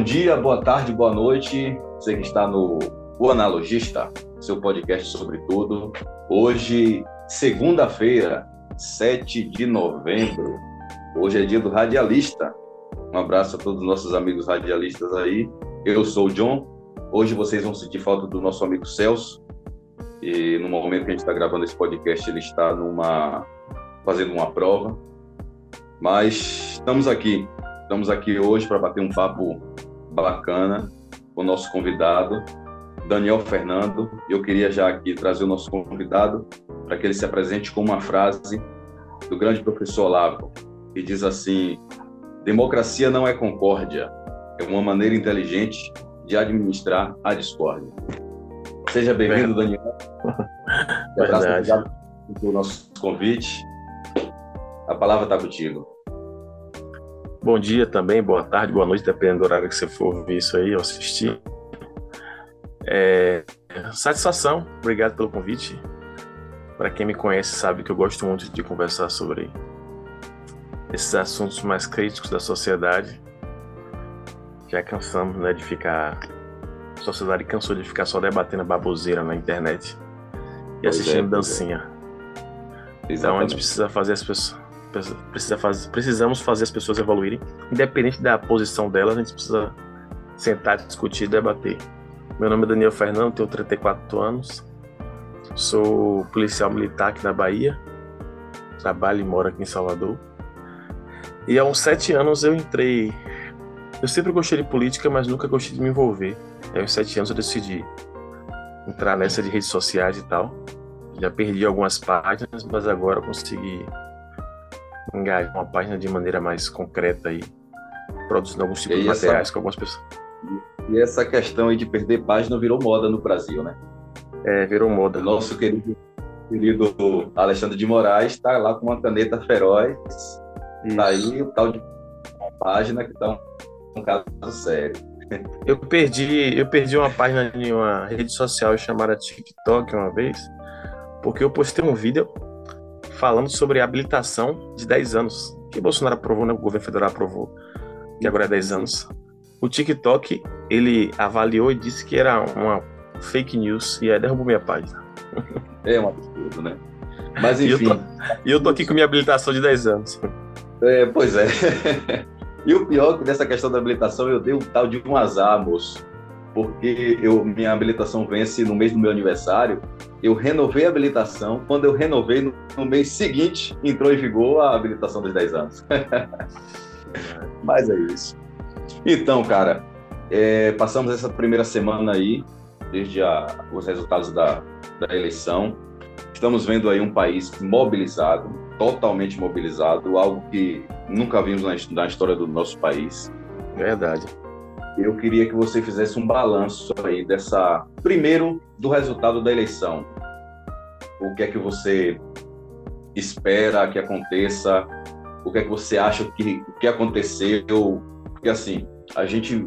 Bom dia, boa tarde, boa noite. Você que está no O Analogista, seu podcast sobre tudo. Hoje, segunda-feira, 7 de novembro. Hoje é dia do radialista. Um abraço a todos os nossos amigos radialistas aí. Eu sou o John. Hoje vocês vão sentir falta do nosso amigo Celso. E no momento que a gente está gravando esse podcast, ele está numa fazendo uma prova. Mas estamos aqui. Estamos aqui hoje para bater um papo bacana com o nosso convidado, Daniel Fernando. Eu queria já aqui trazer o nosso convidado para que ele se apresente com uma frase do grande professor Olavo, que diz assim: democracia não é concórdia, é uma maneira inteligente de administrar a discórdia. Seja bem-vindo, Daniel. Verdade. Obrigado pelo nosso convite. A palavra está contigo. Bom dia também, boa tarde, boa noite, dependendo do horário que você for ouvir isso aí ou assistir. É, satisfação, obrigado pelo convite. Para quem me conhece sabe que eu gosto muito de conversar sobre esses assuntos mais críticos da sociedade. Já cansamos né, de ficar. A sociedade cansou de ficar só debatendo baboseira na internet e Pois assistindo é, dancinha. Então a gente precisa fazer as pessoas. Precisa fazer, precisamos fazer as pessoas evoluírem. Independente da posição delas, a gente precisa sentar, discutir e debater. Meu nome é Daniel Fernando, tenho 34 anos. Sou policial militar aqui na Bahia. Trabalho e moro aqui em Salvador. E há uns sete anos eu entrei. Eu sempre gostei de política, mas nunca gostei de me envolver. Aí, aos sete anos eu decidi entrar nessa de redes sociais e tal. Já perdi algumas páginas, mas agora consegui engajar uma página de maneira mais concreta aí, produzindo alguns tipos E de essa- materiais com algumas pessoas. E essa questão aí de perder página virou moda no Brasil, né? É, virou moda. Nosso querido, querido Alexandre de Moraes está lá com uma caneta feroz. Tá aí o tal de página que tá um, um caso sério. Eu perdi, eu perdi uma página de uma rede social chamada TikTok uma vez, porque eu postei um vídeo falando sobre a habilitação de 10 anos, que Bolsonaro aprovou, né? O governo federal aprovou, que agora é 10 anos. O TikTok, ele avaliou e disse que era uma fake news e aí derrubou minha página. É um absurdo, né? Mas E eu enfim, tô- eu tô aqui com minha habilitação de 10 anos. é, pois é. e o pior é que nessa questão da habilitação eu dei um tal de um azar, moço. Porque eu, minha habilitação vence no mês do meu aniversário. Eu renovei a habilitação. Quando eu renovei, no, no mês seguinte, entrou em vigor a habilitação dos 10 anos. Mas é isso. Então, cara, é, passamos essa primeira semana aí, desde a- os resultados da, da eleição. Estamos vendo aí um país mobilizado, totalmente mobilizado, algo que nunca vimos na, na história do nosso país. Verdade. Eu queria que você fizesse um balanço aí dessa, primeiro, do resultado da eleição. O que é que você espera que aconteça? O que é que você acha que, que aconteceu? Porque assim, a gente,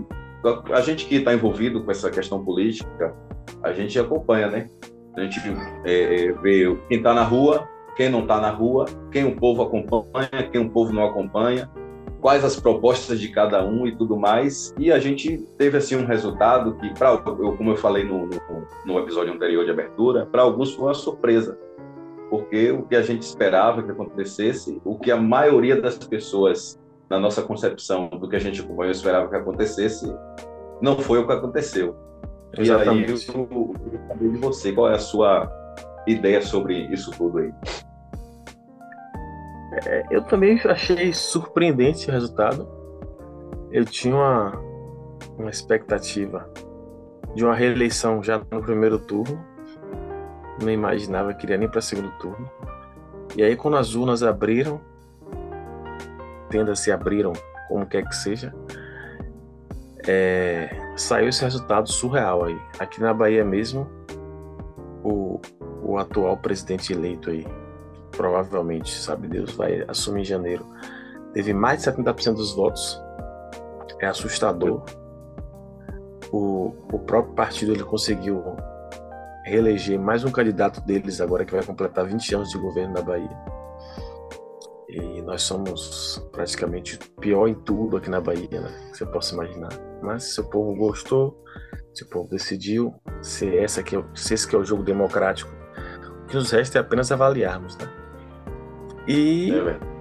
a gente que está envolvido com essa questão política, a gente acompanha, né? A gente é, é, vê quem está na rua, quem não está na rua, quem o povo acompanha, quem o povo não acompanha, quais as propostas de cada um e tudo mais. E a gente teve assim um resultado que, pra, eu, como eu falei no, no, no episódio anterior de abertura, para alguns foi uma surpresa, porque o que a gente esperava que acontecesse, o que a maioria das pessoas na nossa concepção do que a gente acompanhou esperava que acontecesse, não foi o que aconteceu. E aí eu, eu saber de você, qual é a sua ideia sobre isso tudo aí? Eu também achei surpreendente o resultado. Eu tinha uma, uma expectativa de uma reeleição já no primeiro turno. Não imaginava que iria nem para segundo turno. E aí, quando as urnas abriram, tendas se abriram, como quer que seja, é, saiu esse resultado surreal aí. Aqui na Bahia mesmo, o, o atual presidente eleito aí, provavelmente, sabe Deus, vai assumir em janeiro, teve mais de 70% dos votos. É assustador. O, o próprio partido ele conseguiu reeleger mais um candidato deles agora que vai completar 20 anos de governo na Bahia. E nós somos praticamente pior em tudo aqui na Bahia, né? Que você possa imaginar. Né? Se o povo gostou, se o povo decidiu, se, essa aqui, é se esse que é o jogo democrático, o que nos resta é apenas avaliarmos. Né? E é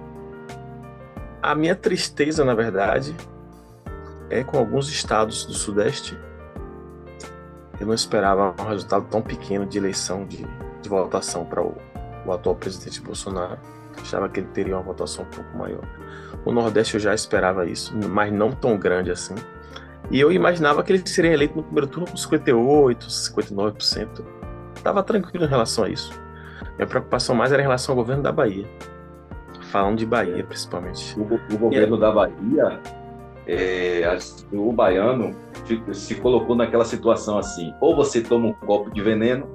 a minha tristeza, na verdade, é com alguns estados do Sudeste. Eu não esperava um resultado tão pequeno de eleição, de, de votação para o, o atual presidente Bolsonaro. Achava que ele teria uma votação um pouco maior. O Nordeste eu já esperava isso, mas não tão grande assim. E eu imaginava que ele seria eleito no primeiro turno com 58, 59%. Estava tranquilo em relação a isso. Minha preocupação mais era em relação ao governo da Bahia. Falando de Bahia, principalmente. O, o governo da Bahia, é, o baiano se colocou naquela situação assim: ou você toma um copo de veneno,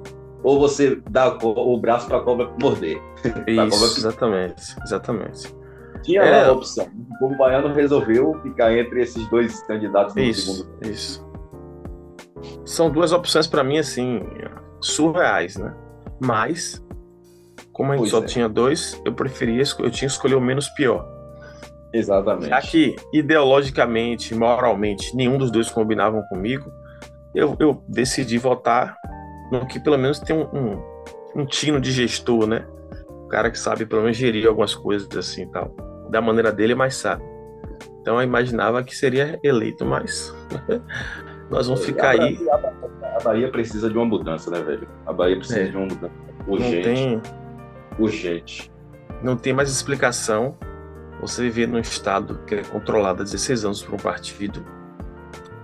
ou você dá o braço para a cobra morder. Isso, cobra... exatamente, exatamente. Tinha é... uma opção. O baiano resolveu ficar entre esses dois candidatos no isso, segundo. Isso. São duas opções para mim assim surreais, né? Mas como a gente pois só é. tinha dois, eu preferia eu tinha que escolher o menos pior. Exatamente. Já que ideologicamente, moralmente, nenhum dos dois combinavam comigo, eu, eu decidi votar no que pelo menos tem um, um, um tino de gestor, né? O cara que sabe pelo menos gerir algumas coisas assim tal. Da maneira dele, mas sabe. Então eu imaginava que seria eleito, mas nós vamos ficar a aí. A Bahia precisa de uma mudança, né, velho? A Bahia precisa é. de uma mudança urgente. Não tem... Urgente. Não tem mais explicação você viver num estado que é controlado há 16 anos por um partido,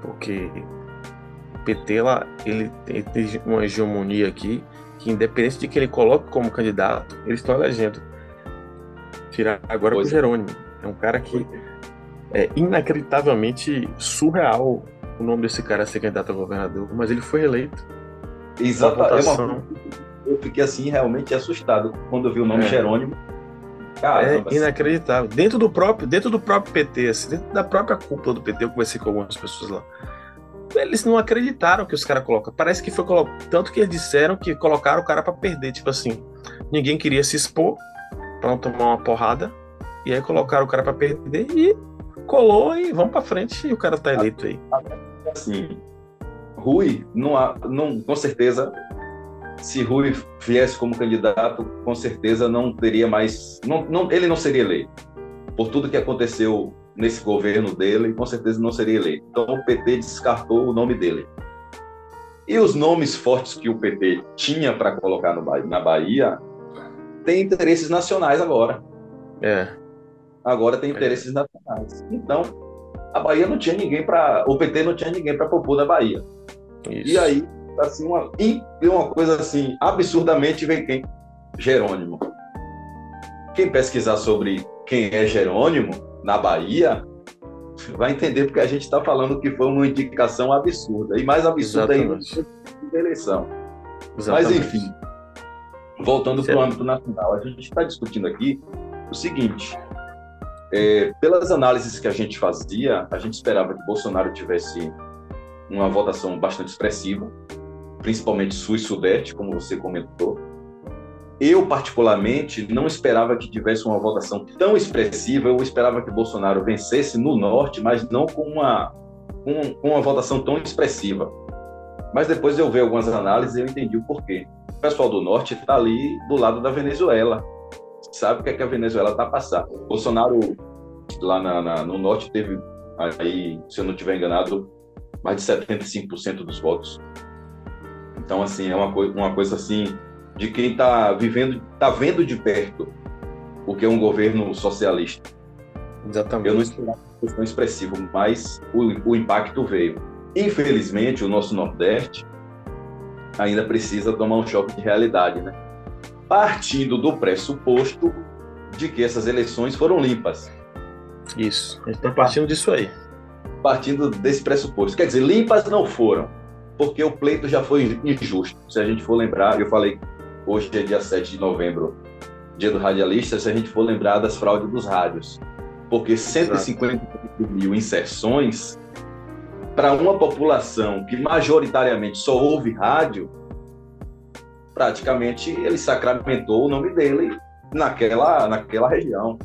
porque PT lá, ele tem uma hegemonia aqui que independente de que ele coloque como candidato, eles estão elegendo. Tirar agora pois o é. Jerônimo. É um cara que é inacreditavelmente surreal o nome desse cara ser candidato a governador, mas ele foi eleito. Exatamente. É eu fiquei assim realmente assustado quando eu vi o nome é. Jerônimo. Caramba, é inacreditável. Dentro do próprio, dentro do próprio PT, assim, dentro da própria cúpula do PT, eu conversei com algumas pessoas lá eles não acreditaram que os caras colocam. Parece que foi colo... tanto que eles disseram que colocaram o cara para perder, tipo assim, ninguém queria se expor para não tomar uma porrada e aí colocaram o cara para perder e colou e vamos para frente e o cara tá eleito aí. Assim, Rui não, há, não com certeza se Rui viesse como candidato, com certeza não teria mais, não, não, ele não seria eleito. Por tudo que aconteceu nesse governo dele, com certeza não seria eleito. Então o PT descartou o nome dele. E os nomes fortes que o PT tinha para colocar no, na Bahia têm interesses nacionais agora. É. Agora tem interesses é. nacionais. Então, a Bahia não tinha ninguém para. O PT não tinha ninguém para propor na Bahia. Isso. E aí, assim, uma, uma coisa assim, absurdamente vem quem? Jerônimo. Quem pesquisar sobre quem é Jerônimo, na Bahia, vai entender porque a gente está falando que foi uma indicação absurda. E mais absurda ainda da eleição. Exatamente. Mas, enfim, voltando para o âmbito nacional, a gente está discutindo aqui o seguinte: é, pelas análises que a gente fazia, a gente esperava que Bolsonaro tivesse uma votação bastante expressiva, principalmente Sul e Sudeste, como você comentou. Eu, particularmente, não esperava que tivesse uma votação tão expressiva. Eu esperava que Bolsonaro vencesse no Norte, mas não com uma, com, uma votação tão expressiva. Mas depois eu vi algumas análises e eu entendi o porquê. O pessoal do Norte está ali do lado da Venezuela. Sabe o que, é que a Venezuela está passando. Bolsonaro, lá na, na, no Norte, teve, aí, se eu não estiver enganado, mais de 75% dos votos. Então, assim, é uma, coi uma coisa assim de quem está vivendo, está vendo de perto o que é um governo socialista. Exatamente. Eu não esperava que fosse tão expressivo, mas o, o impacto veio. Infelizmente, o nosso Nordeste ainda precisa tomar um choque de realidade, né? Partindo do pressuposto de que essas eleições foram limpas. Isso, a gente está partindo disso aí. Partindo desse pressuposto. Quer dizer, limpas não foram, porque o pleito já foi injusto. Se a gente for lembrar, eu falei hoje é dia 7 de novembro, dia do radialista, se a gente for lembrar das fraudes dos rádios. Porque 150 mil inserções para uma população que majoritariamente só ouve rádio, praticamente ele sacramentou o nome dele naquela, naquela região.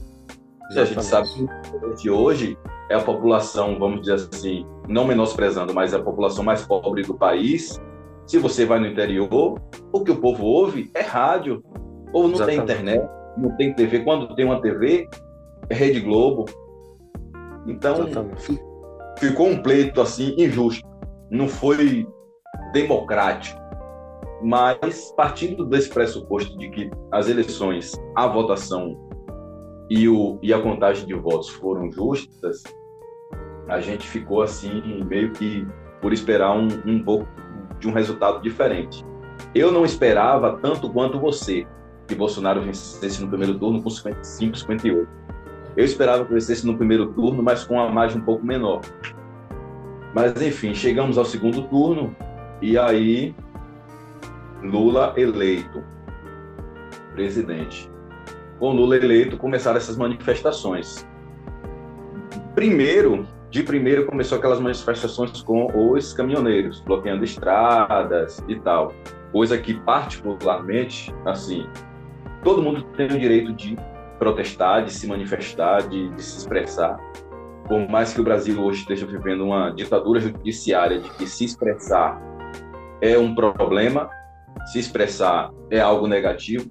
Exatamente. A gente sabe que hoje é a população, vamos dizer assim, não menosprezando, mas a população mais pobre do país, se você vai no interior, o que o povo ouve é rádio. O povo não Exatamente. tem internet, não tem TV. Quando tem uma TV, é Rede Globo. Então, Exatamente. ficou um pleito assim injusto. Não foi democrático. Mas, partindo desse pressuposto de que as eleições, a votação e, o, e a contagem de votos foram justas, a gente ficou assim, meio que por esperar um, um pouco de um resultado diferente. Eu não esperava tanto quanto você que Bolsonaro vencesse no primeiro turno com 55, 58. Eu esperava que vencesse no primeiro turno, mas com uma margem um pouco menor. Mas enfim, chegamos ao segundo turno e aí Lula eleito presidente. Com Lula eleito, começaram essas manifestações. Primeiro, de primeiro começou aquelas manifestações com os caminhoneiros, bloqueando estradas e tal. Coisa que, particularmente, assim, todo mundo tem o direito de protestar, de se manifestar, de, de se expressar. Por mais que o Brasil hoje esteja vivendo uma ditadura judiciária de que se expressar é um problema, se expressar é algo negativo,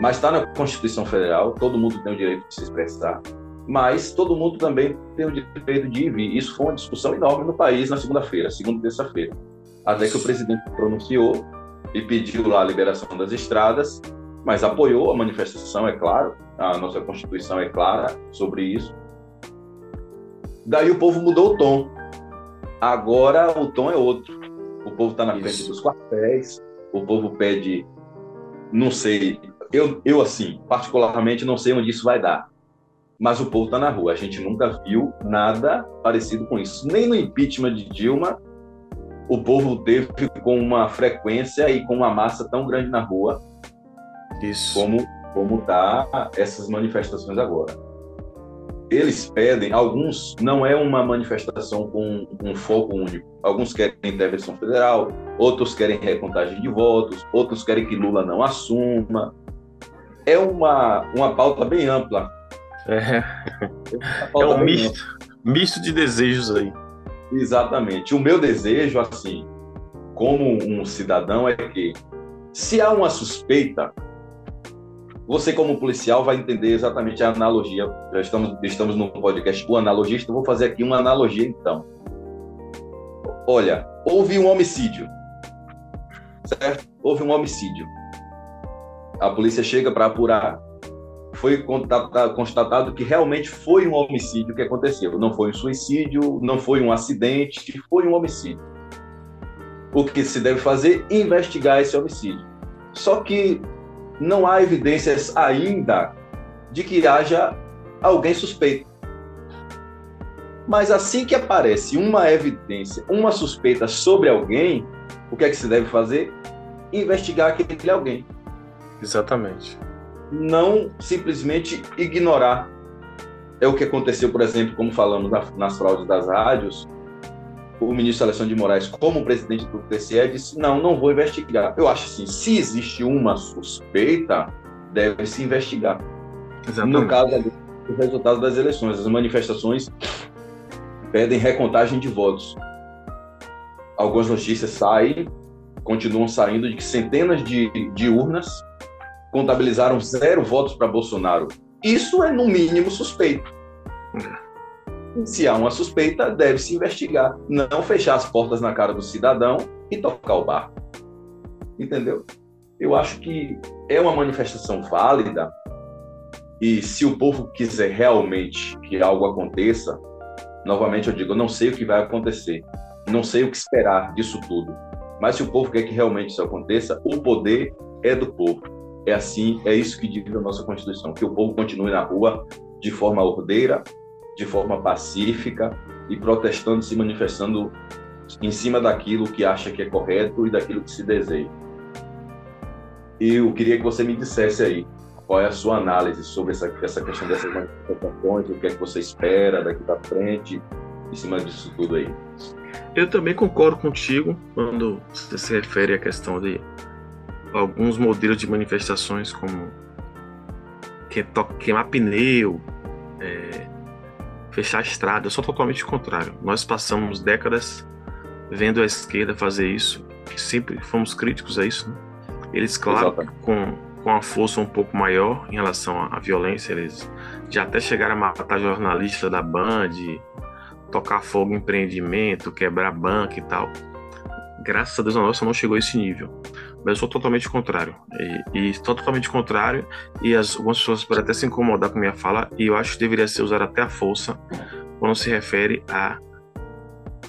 mas está na Constituição Federal, todo mundo tem o direito de se expressar, mas todo mundo também tem o direito de ir vir. Isso foi uma discussão enorme no país na segunda-feira, segunda e terça-feira, até que o presidente pronunciou e pediu lá a liberação das estradas, mas apoiou a manifestação, é claro, a nossa Constituição é clara sobre isso. Daí o povo mudou o tom. Agora o tom é outro. O povo está na isso. frente dos quartéis, o povo pede, não sei, eu, eu assim, particularmente não sei onde isso vai dar, mas o povo está na rua. A gente nunca viu nada parecido com isso. Nem no impeachment de Dilma, o povo teve com uma frequência e com uma massa tão grande na rua isso. como como tá essas manifestações agora eles pedem, alguns não é uma manifestação com um foco único. Alguns querem intervenção federal, outros querem recontagem de votos, outros querem que Lula não assuma. É uma, uma pauta bem ampla. É, é um misto, misto de desejos aí. Exatamente. O meu desejo, assim, como um cidadão, é que se há uma suspeita, você, como policial, vai entender exatamente a analogia. Já estamos, estamos no podcast O Analogista, vou fazer aqui uma analogia, então. Olha, houve um homicídio, certo? Houve um homicídio. A polícia chega para apurar. Foi constatado que realmente foi um homicídio que aconteceu. Não foi um suicídio, não foi um acidente, foi um homicídio. O que se deve fazer? Investigar esse homicídio. Só que não há evidências ainda de que haja alguém suspeito. Mas assim que aparece uma evidência, uma suspeita sobre alguém, o que é que se deve fazer? Investigar aquele alguém. Exatamente. Não simplesmente ignorar. É o que aconteceu, por exemplo, como falamos nas fraudes das rádios, o ministro Alexandre de Moraes, como presidente do TCE, disse: não, não vou investigar. Eu acho assim: se existe uma suspeita, deve se investigar. Exatamente. No caso ali, o resultado das eleições, as manifestações pedem recontagem de votos. Algumas notícias saem, continuam saindo, de que centenas de, de urnas contabilizaram zero votos para Bolsonaro. Isso é, no mínimo, suspeito. É se há uma suspeita, deve-se investigar, não fechar as portas na cara do cidadão e tocar o barco. Entendeu? Eu acho que é uma manifestação válida e se o povo quiser realmente que algo aconteça, novamente eu digo, eu não sei o que vai acontecer, não sei o que esperar disso tudo, mas se o povo quer que realmente isso aconteça, o poder é do povo. É assim, é isso que diz a nossa Constituição, que o povo continue na rua de forma ordeira, de forma pacífica e protestando, se manifestando em cima daquilo que acha que é correto e daquilo que se deseja. E eu queria que você me dissesse aí qual é a sua análise sobre essa, essa questão dessas manifestações, o que é que você espera daqui para frente, em cima disso tudo aí. Eu também concordo contigo quando você se refere à questão de alguns modelos de manifestações como queimar pneu, é, fechar a estrada. Eu sou totalmente contrário. Nós passamos décadas vendo a esquerda fazer isso, sempre fomos críticos a isso. Né? Eles, claro, com, com a força um pouco maior em relação à violência, eles já até chegaram a matar jornalista da Band, tocar fogo em empreendimento, quebrar banco e tal. Graças a Deus a nossa não chegou a esse nível. Mas eu sou totalmente contrário. E, e totalmente contrário. E as, algumas pessoas podem até se incomodar com minha fala. E eu acho que deveria ser usar até a força quando se refere a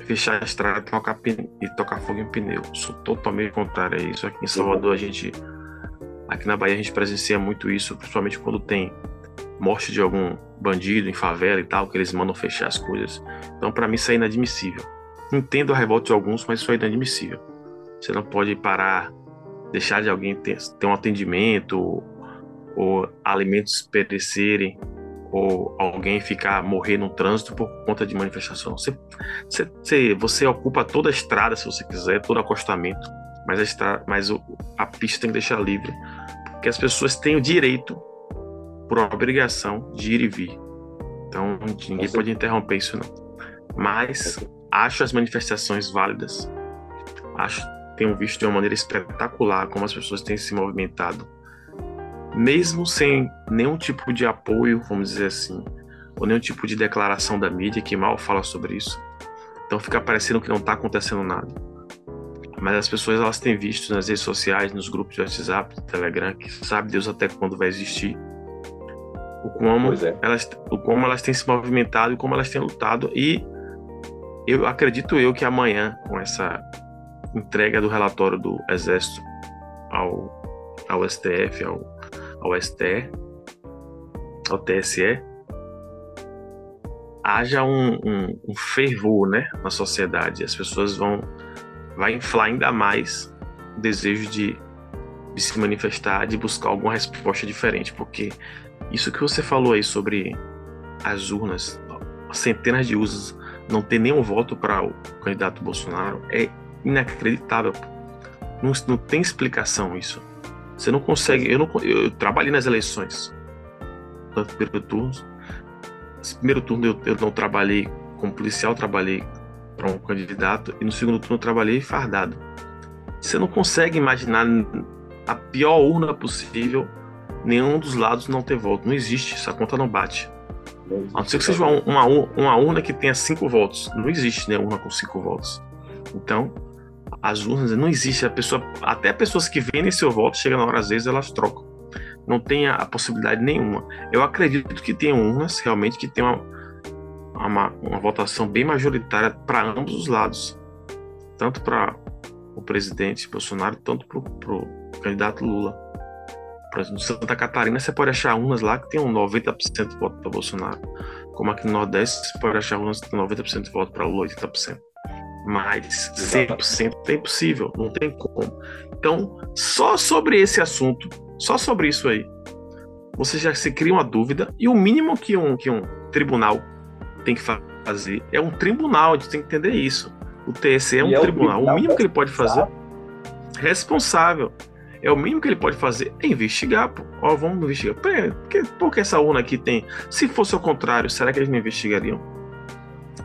fechar a estrada tocar, e tocar fogo em pneu. Sou totalmente contrário a isso. Aqui em Salvador a gente. Aqui na Bahia a gente presencia muito isso, principalmente quando tem morte de algum bandido em favela e tal, que eles mandam fechar as coisas. Então, para mim, isso é inadmissível. Entendo a revolta de alguns, mas isso é inadmissível. Você não pode parar, deixar de alguém ter, ter um atendimento, ou, ou alimentos perecerem, ou alguém ficar morrer no trânsito por conta de manifestação. Você, você, você ocupa toda a estrada, se você quiser, todo acostamento, mas a, estrada, mas a pista tem que deixar livre, porque as pessoas têm o direito, por obrigação, de ir e vir. Então ninguém pode interromper isso não. Mas acho as manifestações válidas. Acho tenho visto de uma maneira espetacular como as pessoas têm se movimentado mesmo sem nenhum tipo de apoio, vamos dizer assim, ou nenhum tipo de declaração da mídia que mal fala sobre isso. Então fica parecendo que não está acontecendo nada. Mas as pessoas elas têm visto nas redes sociais, nos grupos de WhatsApp, Telegram, que sabe Deus até quando vai existir, o como, é. elas, o como elas têm se movimentado e como elas têm lutado. E eu acredito eu que amanhã, com essa entrega do relatório do Exército ao, ao STF, ao ao STE, ao TSE, haja um, um, um, fervor né, na sociedade. As pessoas vão vai inflar ainda mais o desejo de, de se manifestar, de buscar alguma resposta diferente, porque isso que você falou aí sobre as urnas, centenas de usos, não ter nenhum voto para o candidato Bolsonaro é inacreditável. Não, não tem explicação isso. Você não consegue. Eu, não, eu trabalhei nas eleições, no primeiro turno. Primeiro turno eu, eu não trabalhei como policial, trabalhei para um candidato, e no segundo turno eu trabalhei fardado. Você não consegue imaginar a pior urna possível, nenhum dos lados não ter voto. Não existe, essa conta não bate. A não ser que seja uma, uma, uma urna que tenha cinco votos. Não existe né, urna com cinco votos. Então, as urnas não existe. A pessoa até pessoas que vendem seu voto chega na hora às vezes elas trocam. Não tem a, possibilidade nenhuma. Eu acredito que tem urnas realmente que tem uma, uma, uma votação bem majoritária para ambos os lados. Tanto para o presidente Bolsonaro tanto para o candidato Lula. Por exemplo, em Santa Catarina você pode achar urnas lá que tem um 90% de voto para Bolsonaro. Como aqui no Nordeste você pode achar urnas que tem 90% de voto para Lula 80% mas 100% é impossível, não tem como. Então, só sobre esse assunto, só sobre isso aí, você já se cria uma dúvida, e o mínimo que um, que um tribunal tem que fazer é um tribunal, a gente tem que entender isso. O TSE é um tribunal. É o, tribunal. o mínimo que ele pode fazer responsável. É o mínimo que ele pode fazer é investigar, pô. Ó, vamos investigar. Por que, por que essa urna aqui tem? Se fosse ao contrário, será que eles não investigariam?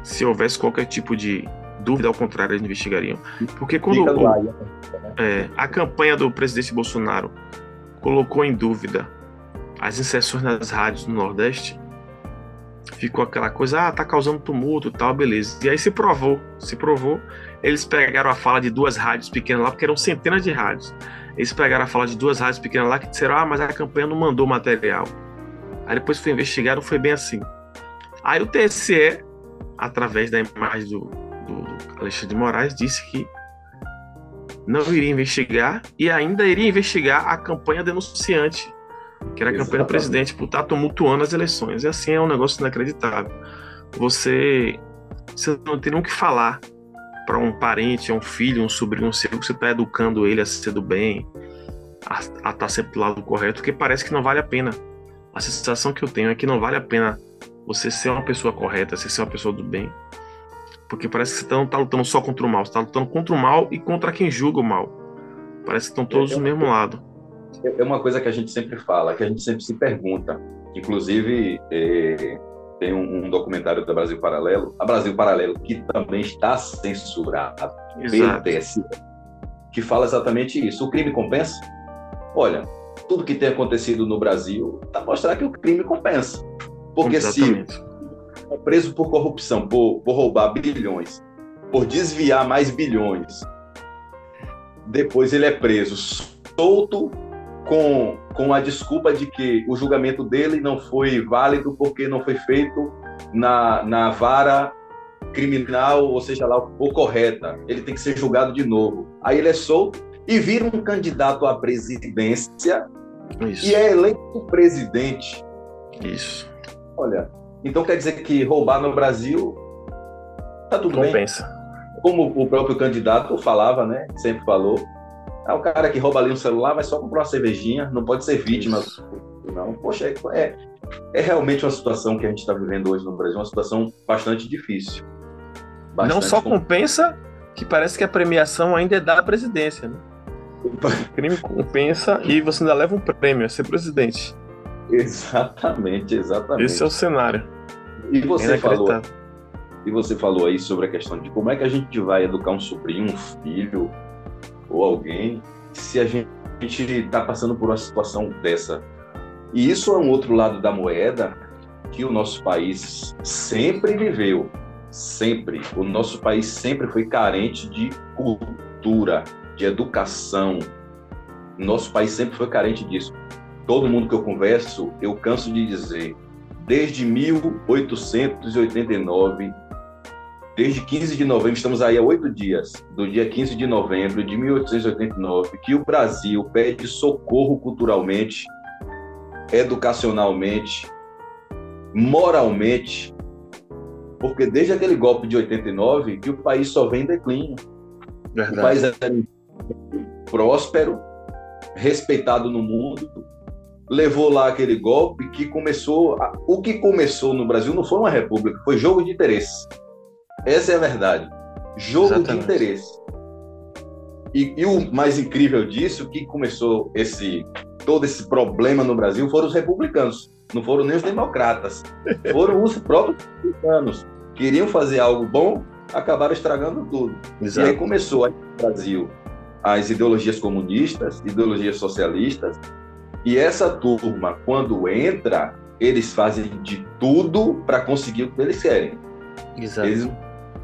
Se houvesse qualquer tipo de dúvida, ao contrário, eles investigariam. Porque quando o, né? é, a campanha do presidente Bolsonaro colocou em dúvida as inserções nas rádios no Nordeste, ficou aquela coisa, ah, tá causando tumulto tal, beleza. E aí se provou, se provou, eles pegaram a fala de duas rádios pequenas lá, porque eram centenas de rádios. Eles pegaram a fala de duas rádios pequenas lá que disseram, ah, mas a campanha não mandou material. Aí depois foi investigado, foi bem assim. Aí o TSE, através da imagem do, do Alexandre de Moraes disse que não iria investigar e ainda iria investigar a campanha denunciante, que era a campanha do presidente, por estar tumultuando as eleições. E assim é um negócio inacreditável. Você, você não tem nem o que falar para um parente, um filho, um sobrinho seu, que você está educando ele a ser do bem, a, estar tá sempre do lado correto, porque parece que não vale a pena. A sensação que eu tenho é que não vale a pena você ser uma pessoa correta, você ser uma pessoa do bem. Porque parece que você não está lutando só contra o mal, você está lutando contra o mal e contra quem julga o mal. Parece que estão todos é, do mesmo lado. É uma coisa que a gente sempre fala, que a gente sempre se pergunta. Inclusive, é, tem um, um, documentário da Brasil Paralelo, a Brasil Paralelo, que também está censurada pelo TSE, que fala exatamente isso. O crime compensa? Olha, tudo que tem acontecido no Brasil está mostrar que o crime compensa. Porque exatamente. se é preso por corrupção, por, por roubar bilhões, por desviar mais bilhões, depois ele é preso solto com, com a desculpa de que o julgamento dele não foi válido porque não foi feito na, na vara criminal, ou seja lá, ou correta. Ele tem que ser julgado de novo. Aí ele é solto e vira um candidato à presidência Isso. e é eleito presidente. Isso. Olha, então quer dizer que roubar no Brasil tá tudo Compensa. bem. Como o próprio candidato falava, né? Sempre falou, é o cara que rouba ali um celular, vai só comprar uma cervejinha, não pode ser vítima. Isso. Não, poxa, é, é, é, realmente uma situação que a gente está vivendo hoje no Brasil, uma situação bastante difícil. Bastante não só compensa, que parece que a premiação ainda é da presidência, né? O crime compensa e você ainda leva um prêmio a ser presidente. Exatamente, exatamente. Esse é o cenário. E você falou, e você falou aí sobre a questão de como é que a gente vai educar um sobrinho, um filho, ou alguém se a gente está passando por uma situação dessa. E isso é um outro lado da moeda que o nosso país sempre viveu, sempre. O nosso país sempre foi carente de cultura, de educação. O nosso país sempre foi carente disso. Todo mundo que eu converso, eu canso de dizer, desde 1889 desde 15 de novembro, estamos aí há oito dias, do dia 15 de novembro de 1889, que o Brasil pede socorro culturalmente, educacionalmente, moralmente, porque desde aquele golpe de 89 que o país só vem em declínio. Verdade. O país é próspero, respeitado no mundo, levou lá aquele golpe que começou. O que começou no Brasil não foi uma república, foi jogo de interesse. Essa é a verdade. Jogo Exatamente. de interesse. E, e, o mais incrível disso, que começou esse todo esse problema no Brasil, foram os republicanos. Não foram nem os democratas. Foram os próprios republicanos. Queriam fazer algo bom, acabaram estragando tudo. Exato. E aí começou aí no Brasil as ideologias comunistas, ideologias socialistas, e essa turma, quando entra, eles fazem de tudo para conseguir o que eles querem. Exato. Eles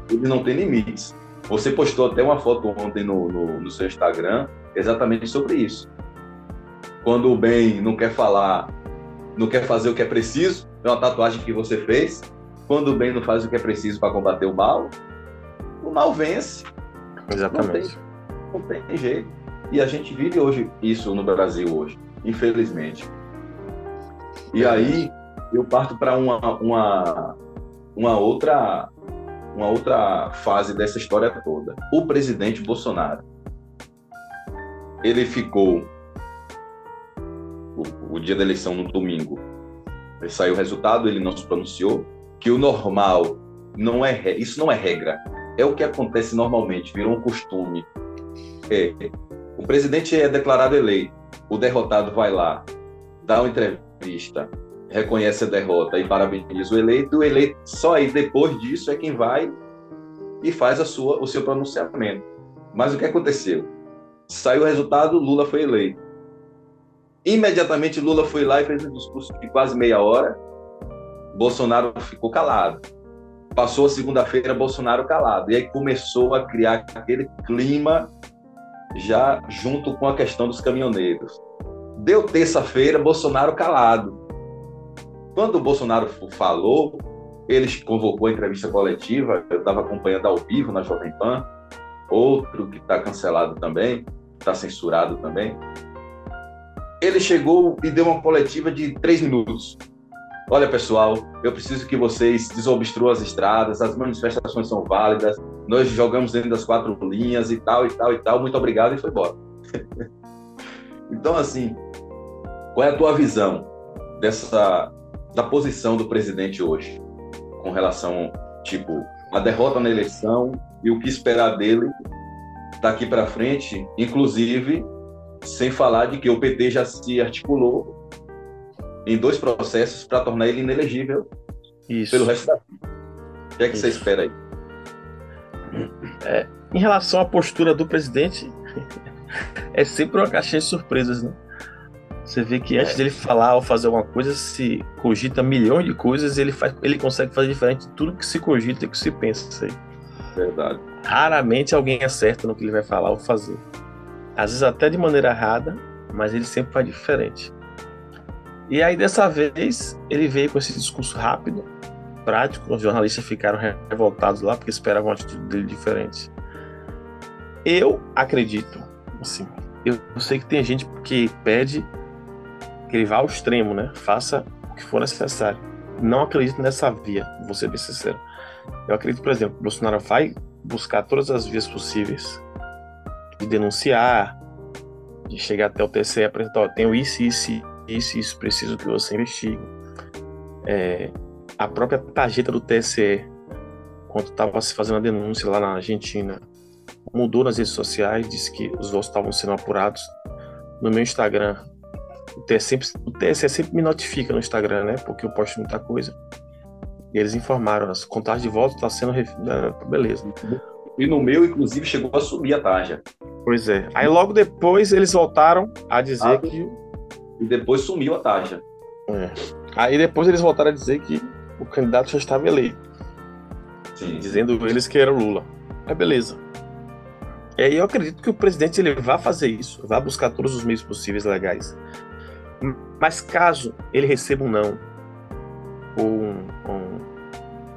ele não tem limites. Você postou até uma foto ontem no, no, no seu Instagram exatamente sobre isso. Quando o bem não quer falar, não quer fazer o que é preciso, é uma tatuagem que você fez. Quando o bem não faz o que é preciso para combater o mal, o mal vence. Exatamente. Não tem, não tem jeito. E a gente vive hoje isso no Brasil hoje, infelizmente. E aí eu parto para uma, uma, uma outra uma outra fase dessa história toda. O presidente Bolsonaro, ele ficou o, o dia da eleição no domingo, saiu o resultado, ele não se pronunciou, que o normal não é isso não é regra, é o que acontece normalmente, virou um costume. É, o presidente é declarado eleito, o derrotado vai lá, dá uma entrevista, reconhece a derrota e parabeniza o eleito, o eleito só aí depois disso é quem vai e faz a sua, o seu pronunciamento. Mas o que aconteceu? Saiu o resultado, Lula foi eleito. Imediatamente Lula foi lá e fez um discurso de quase meia hora. Bolsonaro ficou calado. Passou a segunda-feira, Bolsonaro calado. E aí começou a criar aquele clima já junto com a questão dos caminhoneiros. Deu terça-feira, Bolsonaro calado. Quando o Bolsonaro falou, ele convocou a entrevista coletiva, eu estava acompanhando ao vivo na Jovem Pan, outro que está cancelado também, está censurado também. Ele chegou e deu uma coletiva de três minutos. Olha, pessoal, eu preciso que vocês desobstruam as estradas, as manifestações são válidas, nós jogamos dentro das quatro linhas e tal, e tal, e tal. Muito obrigado e foi embora. então, assim, qual é a tua visão dessa da posição do presidente hoje com relação, tipo, a derrota na eleição e o que esperar dele daqui para frente, inclusive sem falar de que o PT já se articulou em dois processos para tornar ele inelegível Isso. pelo resto da vida. O que é que Isso. você espera aí? É, em relação à postura do presidente, é sempre uma caixinha de surpresas, né? Você vê que antes é. dele falar ou fazer alguma coisa, se cogita milhões de coisas, ele faz, ele consegue fazer diferente de tudo que se cogita e que se pensa. Verdade. Raramente alguém acerta no que ele vai falar ou fazer. Às vezes até de maneira errada, mas ele sempre faz diferente. E aí dessa vez ele veio com esse discurso rápido, prático. Os jornalistas ficaram revoltados lá porque esperavam uma atitude dele diferente. Eu acredito, assim, eu sei que tem gente que pede que ele vá ao extremo, né? Faça o que for necessário. Não acredito nessa via, vou ser bem sincero. Eu acredito, por exemplo, Bolsonaro vai buscar todas as vias possíveis de denunciar, de chegar até o TCE e apresentar, ó, tenho isso, isso, isso, isso, preciso que você investigue. É, a própria tarjeta do TSE, quando estava se fazendo a denúncia lá na Argentina, mudou nas redes sociais, disse que os votos estavam sendo apurados. No meu Instagram, o TSE, sempre, o TSE sempre me notifica no Instagram, né? Porque eu posto muita coisa. E eles informaram, as contagens de votos estão tá sendo. Né, beleza. E no meu, inclusive, chegou a subir a taxa. Pois é. Aí logo depois eles voltaram a dizer ah, que. E depois sumiu a taxa. É. Aí depois eles voltaram a dizer que o candidato já estava eleito. Sim. Dizendo eles que era o Lula. É beleza. E aí eu acredito que o presidente ele vai fazer isso, vai buscar todos os meios possíveis legais. Mas caso ele receba um não, ou um, um,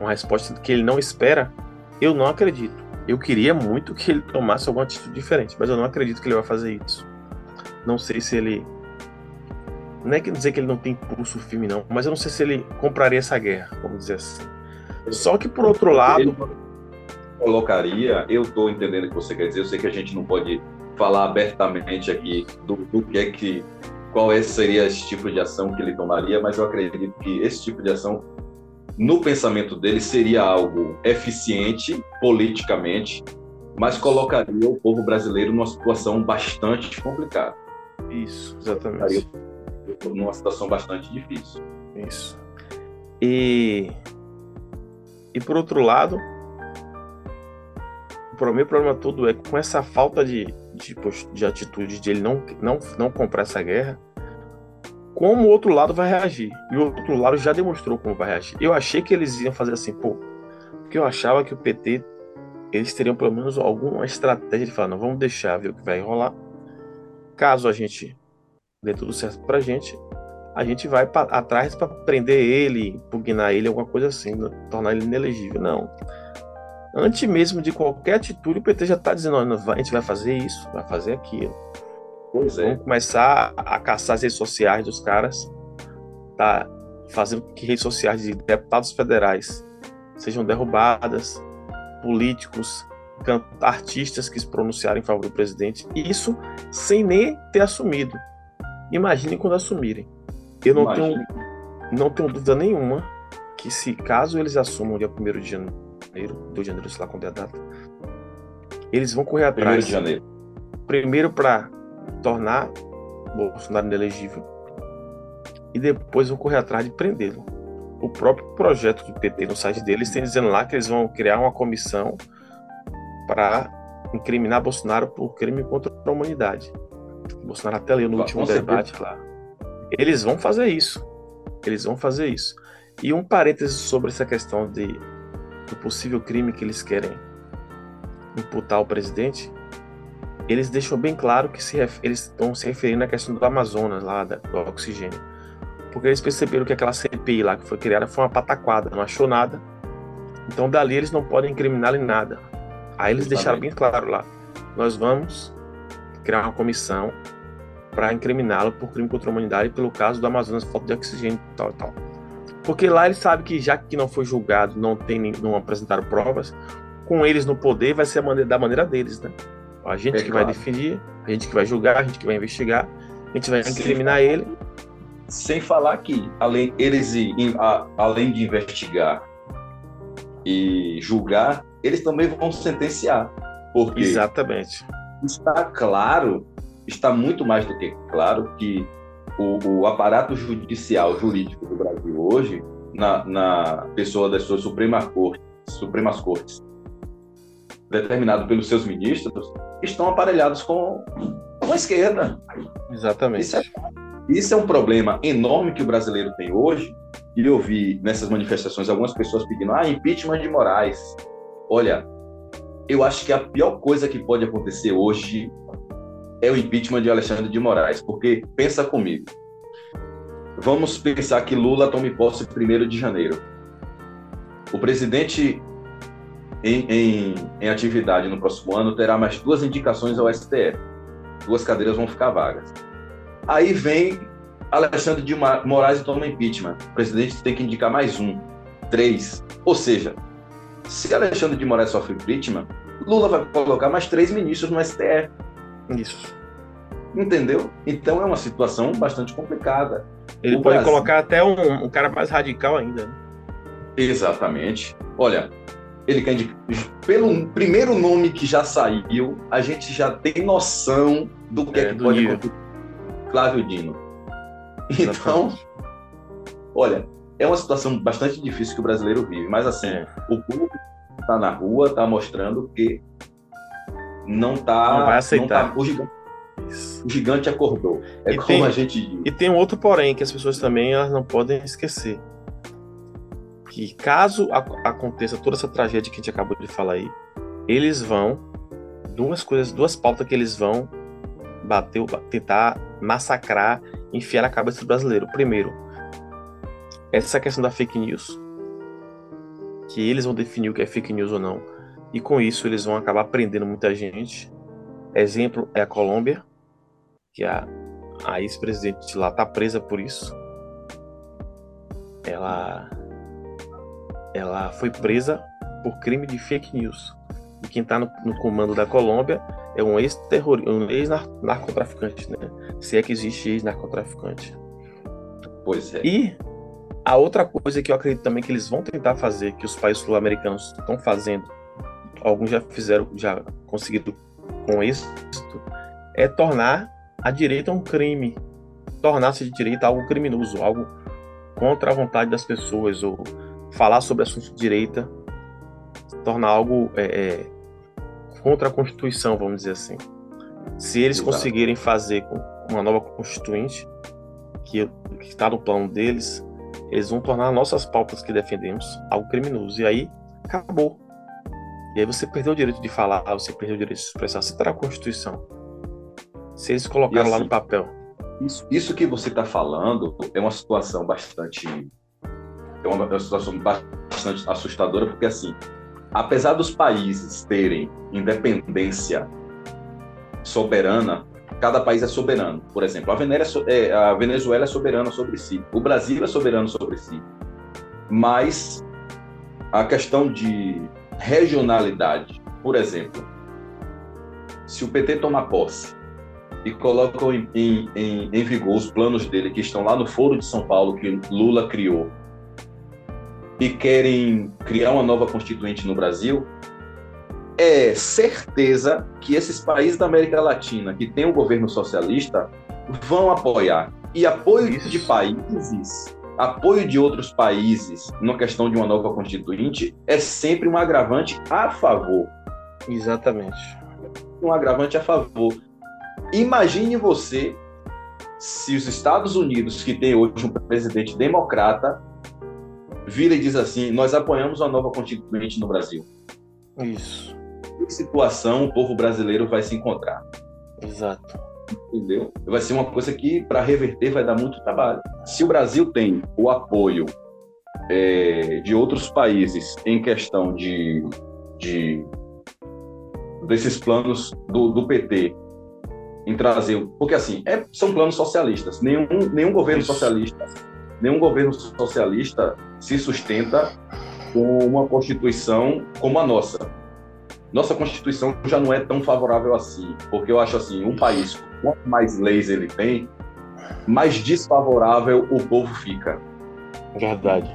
uma resposta que ele não espera, eu não acredito. Eu queria muito que ele tomasse alguma atitude diferente, mas eu não acredito que ele vai fazer isso. Não sei se ele. Não é que dizer que ele não tem impulso firme, não, mas eu não sei se ele compraria essa guerra, vamos dizer assim. Só que por outro lado. Ele colocaria, eu estou entendendo o que você quer dizer, eu sei que a gente não pode falar abertamente aqui do, do que é que qual é, seria esse tipo de ação que ele tomaria, mas eu acredito que esse tipo de ação, no pensamento dele, seria algo eficiente politicamente, mas colocaria o povo brasileiro numa situação bastante complicada. Isso, exatamente. Numa situação bastante difícil. Isso. E, e por outro lado, o meu problema todo é com essa falta de, de, de atitude de ele não, não, não comprar essa guerra, como o outro lado vai reagir. E o outro lado já demonstrou como vai reagir. Eu achei que eles iam fazer assim, pô, porque eu achava que o PT eles teriam pelo menos alguma estratégia de falar, não, vamos deixar ver o que vai rolar. Caso a gente dê tudo certo pra gente, a gente vai pra, atrás para prender ele, impugnar ele, alguma coisa assim, né? tornar ele inelegível. Não. Antes mesmo de qualquer atitude, o PT já está dizendo: a gente vai fazer isso, vai fazer aquilo. Pois é. Vamos começar a caçar as redes sociais dos caras, tá fazendo que redes sociais de deputados federais sejam derrubadas, políticos, artistas que se pronunciaram em favor do presidente, isso sem nem ter assumido. Imaginem quando assumirem. Eu não tenho, não tenho dúvida nenhuma que se caso eles assumam dia 1 de janeiro, 2 de janeiro, sei lá quando é a data, eles vão correr atrás. 1 de janeiro. Primeiro para tornar Bolsonaro inelegível e depois vão correr atrás de prendê-lo. O próprio projeto do PT no site deles tem dizendo lá que eles vão criar uma comissão para incriminar Bolsonaro por crime contra a humanidade. Bolsonaro até leu no último debate lá. Eles vão fazer isso. Eles vão fazer isso. E um parêntese sobre essa questão de, do possível crime que eles querem imputar ao presidente eles deixam bem claro que se, eles estão se referindo à questão do Amazonas, lá do oxigênio. Porque eles perceberam que aquela CPI lá que foi criada foi uma pataquada, não achou nada. Então dali eles não podem incriminar em nada. Aí eles deixaram bem claro lá: nós vamos criar uma comissão para incriminá-lo por crime contra a humanidade pelo caso do Amazonas, falta de oxigênio e tal e tal. Porque lá eles sabem que já que não foi julgado, não tem não apresentaram provas, com eles no poder vai ser maneira, da maneira deles, né? A gente é que claro. vai definir, a gente que vai julgar, a gente que vai investigar, a gente vai incriminar ele. Sem falar que, além, eles, a, além de investigar e julgar, eles também vão sentenciar. Porque Exatamente. Está claro, está muito mais do que claro, que o, o aparato judicial, jurídico do Brasil hoje na, na pessoa das suas Suprema Corte, Supremas Cortes, determinado pelos seus ministros, estão aparelhados com, com a esquerda. Exatamente. Isso é, isso é um problema enorme que o brasileiro tem hoje. E eu vi nessas manifestações algumas pessoas pedindo ah, impeachment de Moraes. Olha, eu acho que a pior coisa que pode acontecer hoje é o impeachment de Alexandre de Moraes, porque pensa comigo. Vamos pensar que Lula tome posse 1 de janeiro. O presidente em, em, em, atividade no próximo ano terá mais duas indicações ao STF. Duas cadeiras vão ficar vagas. Aí vem Alexandre de Moraes e toma impeachment. O presidente tem que indicar mais um, três. Ou seja, se Alexandre de Moraes sofre impeachment, Lula vai colocar mais três ministros no STF. Isso. Entendeu? Então é uma situação bastante complicada. Ele o pode Brasil... colocar até um, um, cara mais radical ainda. Né? Exatamente. Olha, ele quer indicar. Pelo primeiro nome que já saiu, a gente já tem noção do que, é, é que pode acontecer. Flávio Dino. Então, olha, é uma situação bastante difícil que o brasileiro vive, mas assim, é. o público está na rua, está mostrando que não está. Não vai aceitar. Não tá, o, gigante, o, gigante, acordou. É e como tem, a gente diz. E tem um outro porém que as pessoas também elas não podem esquecer. Que caso aconteça toda essa tragédia que a gente acabou de falar aí, eles vão. Duas coisas, duas pautas que eles vão bater, tentar massacrar, enfiar na cabeça do brasileiro. Primeiro, essa questão da fake news, que eles vão definir o que é fake news ou não, e com isso eles vão acabar prendendo muita gente. Exemplo é a Colômbia, que a, a ex-presidente lá tá presa por isso. Ela ela foi presa por crime de fake news. E quem está no, no, comando da Colômbia é um ex-terror, um ex-narcotraficante, né? Se é que existe ex-narcotraficante. Pois é. E a outra coisa que eu acredito também que eles vão tentar fazer, que os países sul-americanos estão fazendo, alguns já fizeram, já conseguiram com êxito, é tornar a direita um crime, tornar-se de direita algo criminoso, algo contra a vontade das pessoas, ou falar sobre assuntos de direita, tornar algo é, é, contra a Constituição, vamos dizer assim. Se eles Exato. conseguirem fazer com uma nova Constituinte, que está no plano deles, eles vão tornar nossas pautas que defendemos algo criminoso. E aí, acabou. E aí você perdeu o direito de falar, você perdeu o direito de expressar. Você está na Constituição. Se eles colocaram assim, lá no assim, papel. Isso, isso que você está falando é uma situação bastante. É uma, é uma situação bastante assustadora, porque assim, apesar dos países terem independência soberana, cada país é soberano. Por exemplo, a Venezuela, é, a Venezuela é soberana sobre si, o Brasil é soberano sobre si. Mas a questão de regionalidade, por exemplo, se o PT tomar posse e coloca em, em, em, vigor os planos dele que estão lá no Foro de São Paulo que Lula criou e querem criar uma nova constituinte no Brasil, é certeza que esses países da América Latina que têm um governo socialista vão apoiar. E apoio Isso. de países, apoio de outros países na questão de uma nova constituinte é sempre um agravante a favor. Exatamente. Um agravante a favor. Imagine você se os Estados Unidos, que tem hoje um presidente democrata, vira e diz assim: nós apoiamos uma nova constituinte no Brasil. Isso que situação o povo brasileiro vai se encontrar. Exato. Entendeu? Vai ser uma coisa que, para reverter, vai dar muito trabalho. Se o Brasil tem o apoio é, de outros países em questão de, de desses planos do, do PT em trazer, porque assim é, são planos socialistas. Nenhum, nenhum governo socialista, nenhum governo socialista se sustenta com uma constituição como a nossa nossa Constituição já não é tão favorável assim, porque eu acho assim, um país, quanto mais leis ele tem, mais desfavorável o povo fica. Verdade.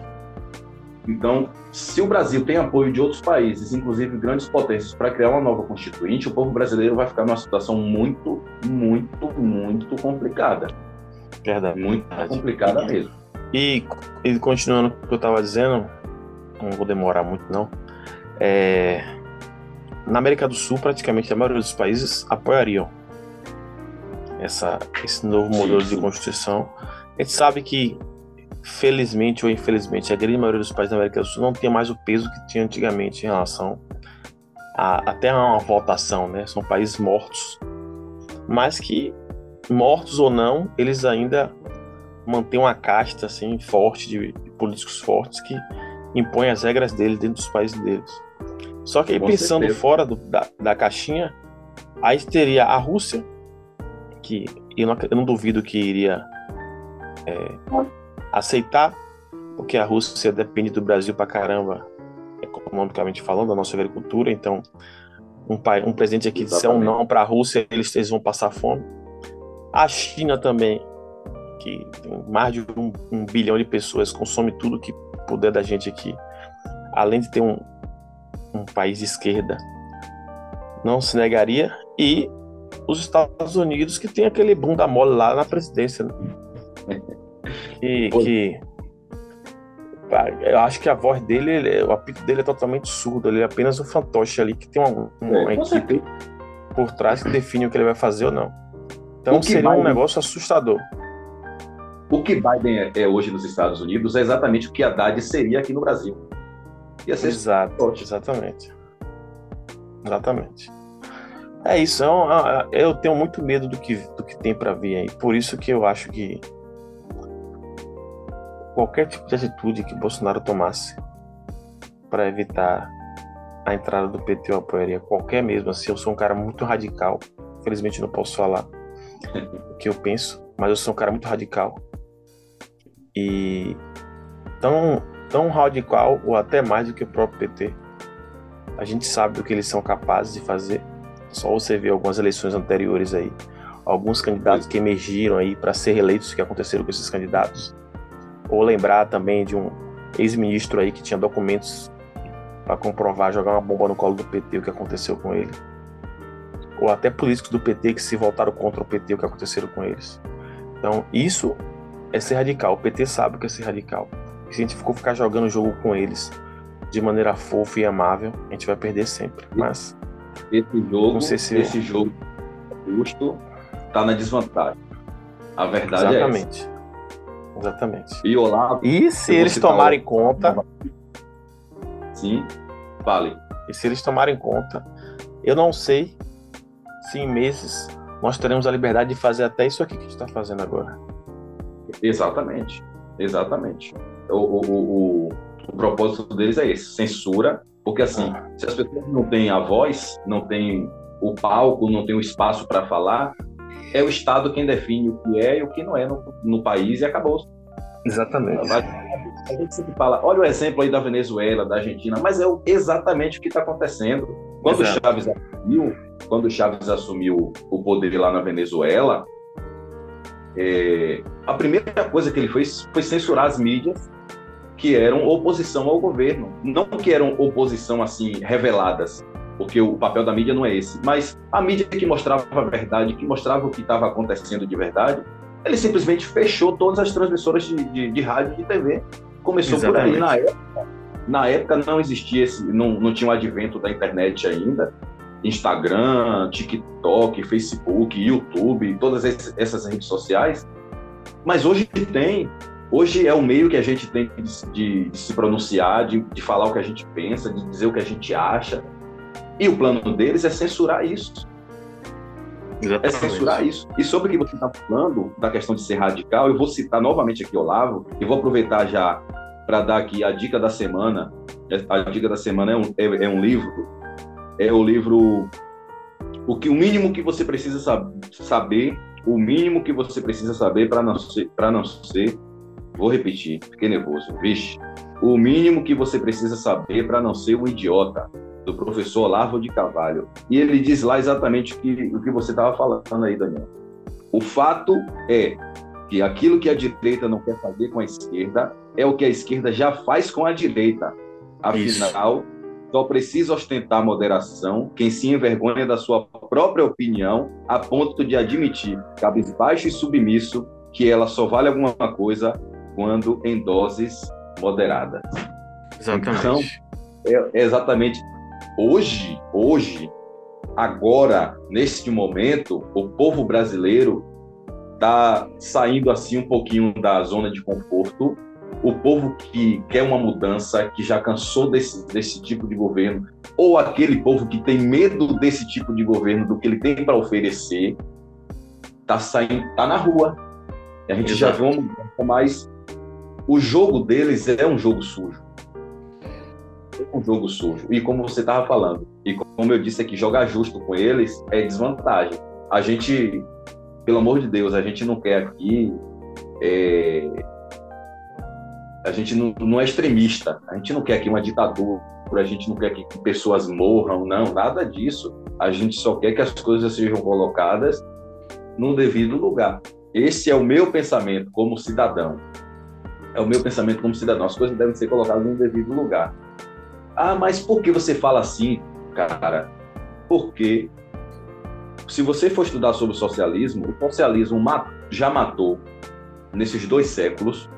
Então, se o Brasil tem apoio de outros países, inclusive grandes potências, para criar uma nova constituinte, o povo brasileiro vai ficar numa situação muito, muito, muito complicada. Verdade. Muito complicada mesmo. E, e continuando o que eu estava dizendo, não vou demorar muito não. É, na América do Sul, praticamente a maioria dos países apoiariam essa, esse novo modelo de constituição. A gente sabe que, felizmente ou infelizmente, a grande maioria dos países da América do Sul não tem mais o peso que tinha antigamente em relação a, até a uma votação, né? São países mortos, mas que mortos ou não, eles ainda mantêm uma casta assim forte de, de políticos fortes que impõem as regras deles dentro dos países deles. Só que aí, Com pensando certeza. fora do, da, da caixinha, aí teria a Rússia, que eu não, eu não duvido que iria é, aceitar, porque a Rússia depende do Brasil pra caramba, economicamente falando, da nossa agricultura. Então, um, pai, um presidente aqui disser um não para a Rússia, eles, eles vão passar fome. A China também, que tem mais de um, um bilhão de pessoas, consome tudo que puder da gente aqui. Além de ter um, um país de esquerda, não se negaria. E os Estados Unidos, que tem aquele bunda mole lá na presidência. Né? Que, que, eu acho que a voz dele, o apito dele é totalmente surdo. Ele é apenas um fantoche ali que tem uma, uma é, equipe por trás que define o que ele vai fazer ou não. Então seria Biden, um negócio assustador. O que Biden é, é hoje nos Estados Unidos é exatamente o que Haddad seria aqui no Brasil. Ia ser Exato, exatamente. Exatamente. É isso. É eu tenho muito medo do que, do que tem para vir aí. Por isso que eu acho que qualquer tipo de atitude que Bolsonaro tomasse para evitar a entrada do PT eu apoiaria. Qualquer mesmo. Assim, eu sou um cara muito radical. Infelizmente não posso falar o que eu penso, mas eu sou um cara muito radical. E tão, tão radical, ou até mais do que o próprio PT. A gente sabe do que eles são capazes de fazer só você ver algumas eleições anteriores aí, alguns candidatos que emergiram aí para ser reeleitos, o que aconteceram com esses candidatos. Ou lembrar também de um ex-ministro aí que tinha documentos para comprovar, jogar uma bomba no colo do PT, o que aconteceu com ele. Ou até políticos do PT que se voltaram contra o PT, o que aconteceu com eles. Então, isso é ser radical. O PT sabe o que é ser radical. Se a gente for ficar jogando o jogo com eles de maneira fofa e amável, a gente vai perder sempre. Mas esse jogo, se... esse jogo justo está na desvantagem. A verdade Exatamente. é essa. Exatamente. E Olavo. E se eles tomarem o... conta. Sim, vale. E se eles tomarem conta, eu não sei se em meses nós teremos a liberdade de fazer até isso aqui que a gente está fazendo agora. Exatamente. Exatamente. O, o, o, o propósito deles é esse: censura porque assim, ah. se as pessoas não têm a voz, não têm o palco, não têm o espaço para falar, é o Estado quem define o que é e o que não é no, no país e acabou. Exatamente. A gente sempre fala, olha o exemplo aí da Venezuela, da Argentina, mas é exatamente o que está acontecendo. Quando o Chaves assumiu, quando Chaves assumiu o poder lá na Venezuela, é, a primeira coisa que ele fez foi censurar as mídias que eram oposição ao governo. Não que eram oposição assim reveladas, porque o papel da mídia não é esse, mas a mídia que mostrava a verdade, que mostrava o que estava acontecendo de verdade, ele simplesmente fechou todas as transmissoras de, de, de rádio e de TV. Começou Exatamente. por aí. Na época, na época não existia esse, não, não tinha o advento da internet ainda. Instagram, TikTok, Facebook, YouTube, todas essas redes sociais. Mas hoje tem, Hoje é o meio que a gente tem de, de, de se pronunciar, de, de, falar o que a gente pensa, de dizer o que a gente acha. E o plano deles é censurar isso. Exatamente. É censurar isso. E sobre o que você está falando, da questão de ser radical, eu vou citar novamente aqui Olavo, e vou aproveitar já para dar aqui a dica da semana. A dica da semana é um, é, é um livro, é o livro o que o mínimo que você precisa sab saber, o mínimo que você precisa saber para não ser para não ser Vou repetir, fiquei nervoso. Vixe, o mínimo que você precisa saber para não ser um idiota, do professor Olavo de Carvalho. E ele diz lá exatamente o que, o que você estava falando aí, Daniel. O fato é que aquilo que a direita não quer fazer com a esquerda é o que a esquerda já faz com a direita. Afinal, Isso. só precisa ostentar moderação quem se envergonha da sua própria opinião a ponto de admitir, cabisbaixo e submisso, que ela só vale alguma coisa quando em doses moderadas. Exatamente. Então, é, exatamente hoje, hoje, agora, neste momento, o povo brasileiro está saindo assim um pouquinho da zona de conforto. O povo que quer uma mudança, que já cansou desse, desse tipo de governo, ou aquele povo que tem medo desse tipo de governo, do que ele tem para oferecer, está saindo, tá na rua. E a gente Exato. já vê uma mudança, mas o jogo deles é um jogo sujo. É um jogo sujo. E como você estava falando, e como eu disse aqui, jogar justo com eles é desvantagem. A gente pelo amor de Deus, a gente não quer aqui. É... A gente não, não é extremista, a gente não quer aqui uma ditadura, a gente não quer que pessoas morram, não, nada disso. A gente só quer que as coisas sejam colocadas no devido lugar. Esse é o meu pensamento como cidadão. É o meu pensamento como cidadão. As coisas devem ser colocadas no devido lugar. Ah, mas por que você fala assim, cara? Porque se você for estudar sobre o socialismo, o socialismo já matou, nesses dois séculos,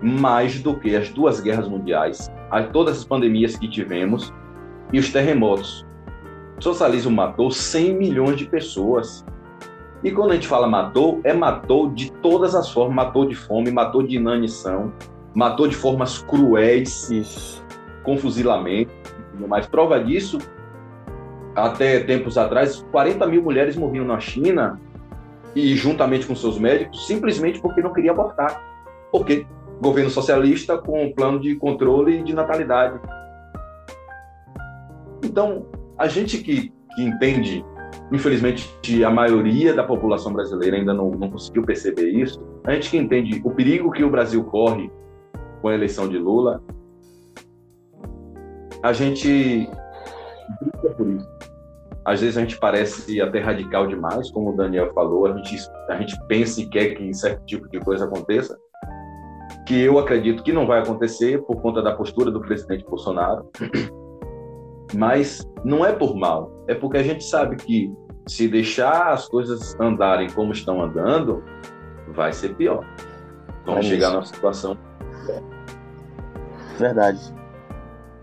mais do que as duas guerras mundiais, todas as pandemias que tivemos e os terremotos. O socialismo matou 100 milhões de pessoas. E quando a gente fala matou, é matou de todas as formas, matou de fome, matou de inanição, matou de formas cruéis, Isso. com fuzilamento. Mas prova disso até tempos atrás, 40 mil mulheres morriam na China e juntamente com seus médicos, simplesmente porque não queria abortar. Porque governo socialista com um plano de controle de natalidade. Então, a gente que, que entende, infelizmente a maioria da população brasileira ainda não, não conseguiu perceber isso, a gente que entende o perigo que o Brasil corre com a eleição de Lula, a gente briga por isso. Às vezes a gente parece até radical demais, como o Daniel falou, a gente, a gente pensa e quer que certo tipo de coisa aconteça, que eu acredito que não vai acontecer por conta da postura do presidente Bolsonaro. Mas não é por mal, é porque a gente sabe que se deixar as coisas andarem como estão andando, vai ser pior. Vamos é chegar numa situação. Verdade.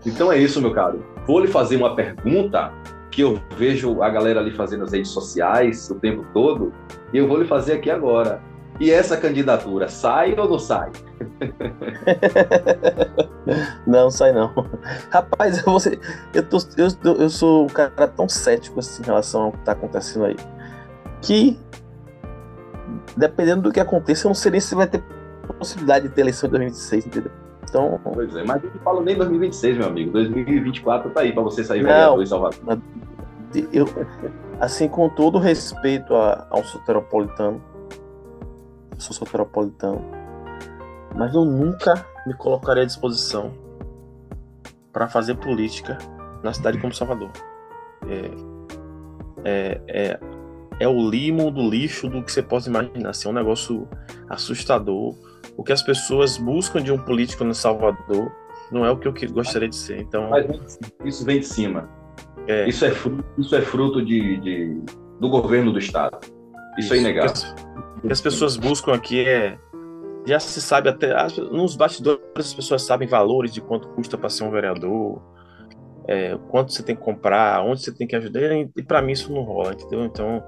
Então é isso, meu caro. Vou lhe fazer uma pergunta que eu vejo a galera ali fazendo nas redes sociais o tempo todo, e eu vou lhe fazer aqui agora. E essa candidatura sai ou não sai? não, sai não. Rapaz, você, eu, tô, eu, eu sou um cara tão cético assim, em relação ao que está acontecendo aí, que dependendo do que aconteça, eu não sei nem se vai ter possibilidade de ter eleição em 2026, entendeu? Então... Pois é, mas eu não falo nem 2026, meu amigo. 2024 tá aí para você sair vereador em Salvador. Eu, assim, com todo respeito a, ao soteropolitano, eu sou soteropolitano, mas eu nunca me colocaria à disposição para fazer política na cidade como Salvador. É, é, é, é o limo do lixo do que você pode imaginar. Assim, é um negócio assustador o que as pessoas buscam de um político no Salvador não é o que eu gostaria de ser. Então, Mas isso vem de cima. É. Isso é fruto, isso é fruto de, de do governo do estado. Isso, é isso é inegável. O que as, pessoas buscam aqui é já se sabe até nos bastidores as pessoas sabem valores de quanto custa para ser um vereador, é, quanto você tem que comprar, onde você tem que ajudar e, e para mim isso não rola, entendeu? Então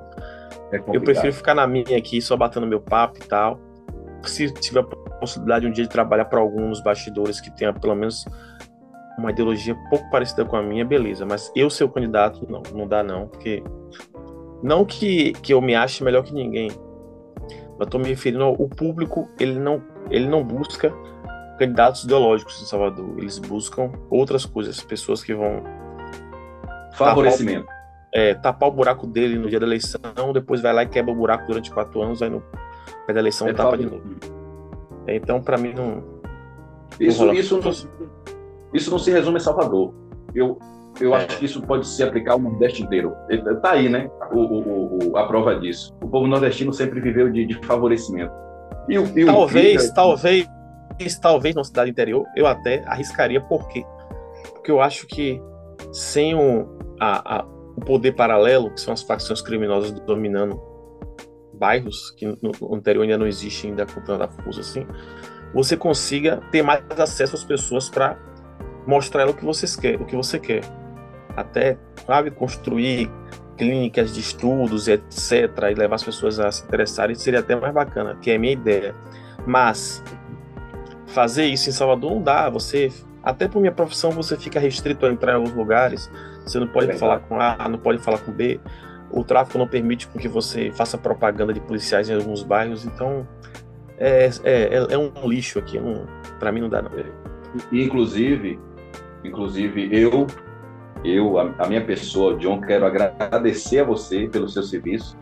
é eu prefiro ficar na minha aqui só batendo meu papo e tal se tiver a possibilidade um dia de trabalhar para alguns bastidores que tenha pelo menos uma ideologia pouco parecida com a minha, beleza. Mas eu ser o candidato, não, não dá não, porque não que, que eu me ache melhor que ninguém. Eu estou me referindo ao público, ele não, ele não busca candidatos ideológicos em Salvador. Eles buscam outras coisas, pessoas que vão favorecimento. Tapar, é, tapar o buraco dele no dia da eleição, depois vai lá e quebra o buraco durante quatro anos, aí no Pede a eleição, é tapa de novo. É, então, para mim, não. Isso não, isso, não, isso não se resume a Salvador. Eu, eu é. acho que isso pode se aplicar ao Nordeste inteiro. Está aí, né? O, o, o, a prova disso. O povo nordestino sempre viveu de, de favorecimento. E e talvez, talvez, talvez na cidade interior, eu até arriscaria, por quê? Porque eu acho que sem o, a, a, o poder paralelo, que são as facções criminosas dominando bairros que no, anterior ainda não existe ainda com tanta força assim, você consiga ter mais acesso às pessoas para mostrar o que vocês quer, o que você quer. Até, sabe, construir clínicas de estudos, etc, e levar as pessoas a se interessarem seria até mais bacana, que é a minha ideia. Mas fazer isso em Salvador não dá, você até por minha profissão você fica restrito a entrar em alguns lugares, você não pode é falar com A, não pode falar com B. O tráfico não permite com que você faça propaganda de policiais em alguns bairros, então é, é, é, é um lixo aqui, para mim não dá não. Inclusive, inclusive eu, eu a, a minha pessoa, John, quero agradecer a você pelo seu serviço.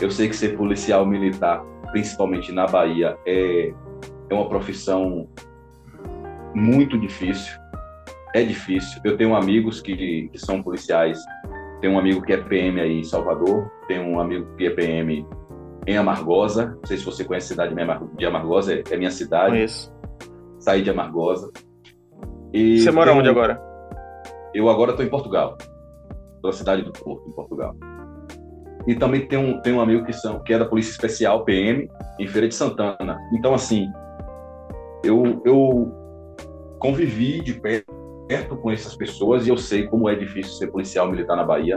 Eu sei que ser policial militar, principalmente na Bahia, é, é uma profissão muito difícil. É difícil. Eu tenho amigos que, que são policiais. Tem um amigo que é PM aí em Salvador, tem um amigo que é PM em Amargosa. Não sei se você conhece a cidade de Amargosa, é, é minha cidade. Conheço. Saí de Amargosa. E você mora onde agora? Eu agora estou em Portugal. Na cidade do Porto, em Portugal. E também tem um, tem um amigo que, são, que é da Polícia Especial, PM, em Feira de Santana. Então, assim, eu, eu convivi de perto com essas pessoas e eu sei como é difícil ser policial militar na Bahia.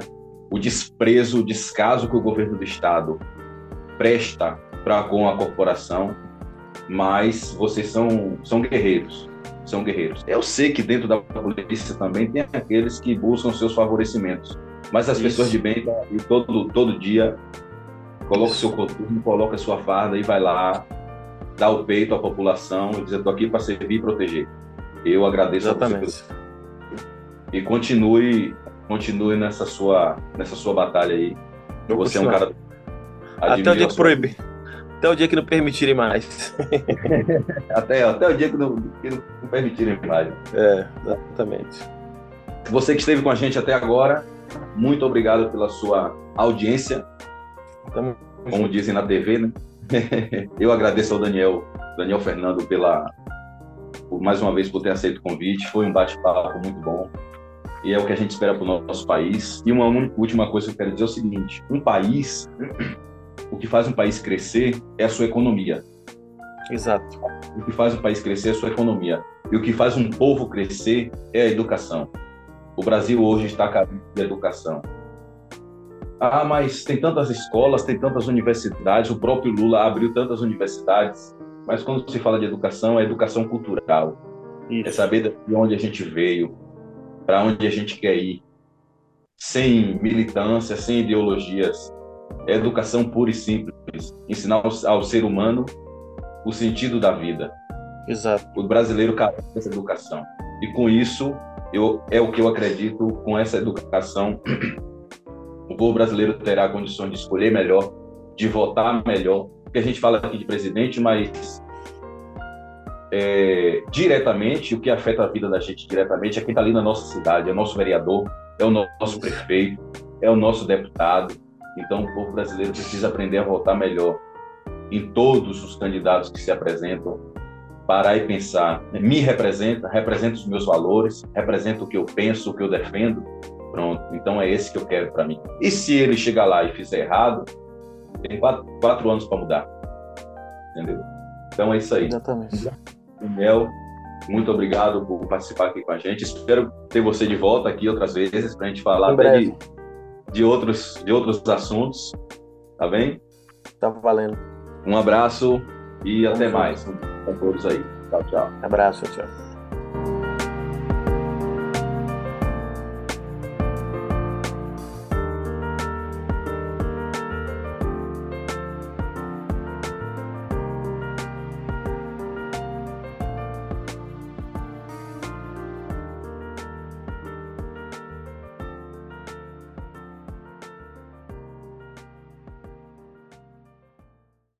O desprezo, o descaso que o governo do estado presta para com a corporação, mas vocês são, são guerreiros, são guerreiros. Eu sei que dentro da polícia também tem aqueles que buscam seus favorecimentos, mas as Isso. pessoas de bem todo todo dia coloca seu coturno, coloca sua farda e vai lá dar o peito à população e dizer estou aqui para servir e proteger. Eu agradeço Exatamente. a você e continue continue nessa sua nessa sua batalha aí. Eu você é um cara até o dia que proibir. Até o dia que não permitirem mais. até, até o dia que não, que não permitirem mais. É, exatamente. Você que esteve com a gente até agora, muito obrigado pela sua audiência. Tamo como dizem na TV, né? Eu agradeço ao Daniel, Daniel Fernando pela por, mais uma vez por ter aceito o convite. Foi um bate-papo muito bom. E é o que a gente espera para o nosso país. E uma última coisa que eu quero dizer é o seguinte: um país, o que faz um país crescer é a sua economia. Exato. O que faz um país crescer é a sua economia. E o que faz um povo crescer é a educação. O Brasil hoje está carente de educação. Ah, mas tem tantas escolas, tem tantas universidades, o próprio Lula abriu tantas universidades. Mas quando se fala de educação, é educação cultural. Isso. É saber de onde a gente veio, para onde a gente quer ir, sem militância, sem ideologias. É educação pura e simples. Ensinar ao ser humano o sentido da vida. Exato. O brasileiro carece dessa educação. E com isso, eu, é o que eu acredito, com essa educação, o povo brasileiro terá condições de escolher melhor, de votar melhor, porque a gente fala aqui de presidente, mas é, diretamente, o que afeta a vida da gente diretamente é quem está ali na nossa cidade, é o nosso vereador, é o nosso prefeito, é o nosso deputado. Então, o povo brasileiro precisa aprender a votar melhor em todos os candidatos que se apresentam, parar e pensar, me representa, representa os meus valores, representa o que eu penso, o que eu defendo. Pronto, então é esse que eu quero para mim. E se ele chegar lá e fizer errado, tem quatro, quatro anos para mudar. Entendeu? Então é isso aí. Exatamente. Daniel, muito obrigado por participar aqui com a gente. Espero ter você de volta aqui outras vezes para a gente falar até de, de, outros, de outros assuntos. Tá bem? Tá valendo. Um abraço e até mais. Com todos aí. Tchau, tchau. Abraço, tchau.